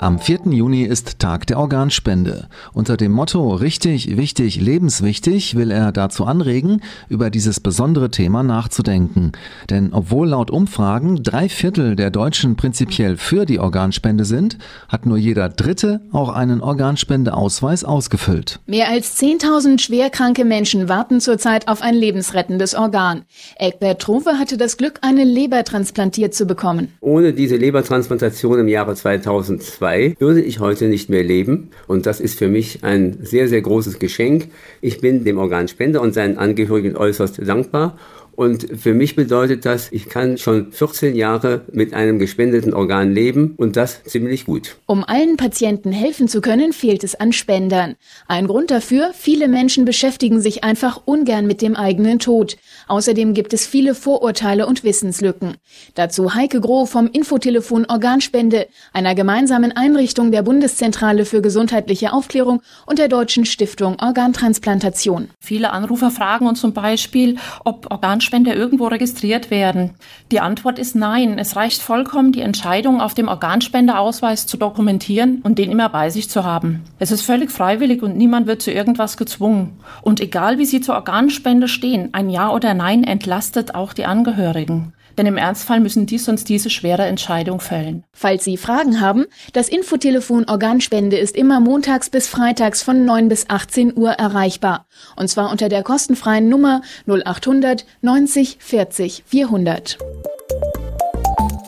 Am 4. Juni ist Tag der Organspende. Unter dem Motto Richtig, wichtig, lebenswichtig will er dazu anregen, über dieses besondere Thema nachzudenken. Denn obwohl laut Umfragen drei Viertel der Deutschen prinzipiell für die Organspende sind, hat nur jeder Dritte auch einen Organspendeausweis ausgefüllt. Mehr als 10.000 schwerkranke Menschen warten zurzeit auf ein lebensrettendes Organ. Egbert Trove hatte das Glück, eine Leber transplantiert zu bekommen. Ohne diese Lebertransplantation im Jahre 2002 2 würde ich heute nicht mehr leben. Und das ist für mich ein sehr, sehr großes Geschenk. Ich bin dem Organspender und seinen Angehörigen äußerst dankbar und für mich bedeutet das, ich kann schon 14 Jahre mit einem gespendeten Organ leben und das ziemlich gut. Um allen Patienten helfen zu können, fehlt es an Spendern. Ein Grund dafür, viele Menschen beschäftigen sich einfach ungern mit dem eigenen Tod. Außerdem gibt es viele Vorurteile und Wissenslücken. Dazu Heike Groh vom Infotelefon Organspende, einer gemeinsamen Einrichtung der Bundeszentrale für gesundheitliche Aufklärung und der Deutschen Stiftung Organtransplantation. Viele Anrufer fragen uns zum Beispiel, ob Organspende Organspende irgendwo registriert werden? Die Antwort ist nein. Es reicht vollkommen, die Entscheidung auf dem Organspendeausweis zu dokumentieren und den immer bei sich zu haben. Es ist völlig freiwillig und niemand wird zu irgendwas gezwungen. Und egal wie Sie zur Organspende stehen, ein Ja oder Nein entlastet auch die Angehörigen. Denn im Ernstfall müssen die sonst diese schwere Entscheidung fällen. Falls Sie Fragen haben, das Infotelefon Organspende ist immer montags bis freitags von 9 bis 18 Uhr erreichbar. Und zwar unter der kostenfreien Nummer 0800 90 40 400.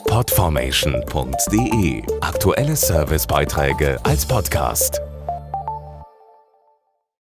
Podformation.de Aktuelle Servicebeiträge als Podcast.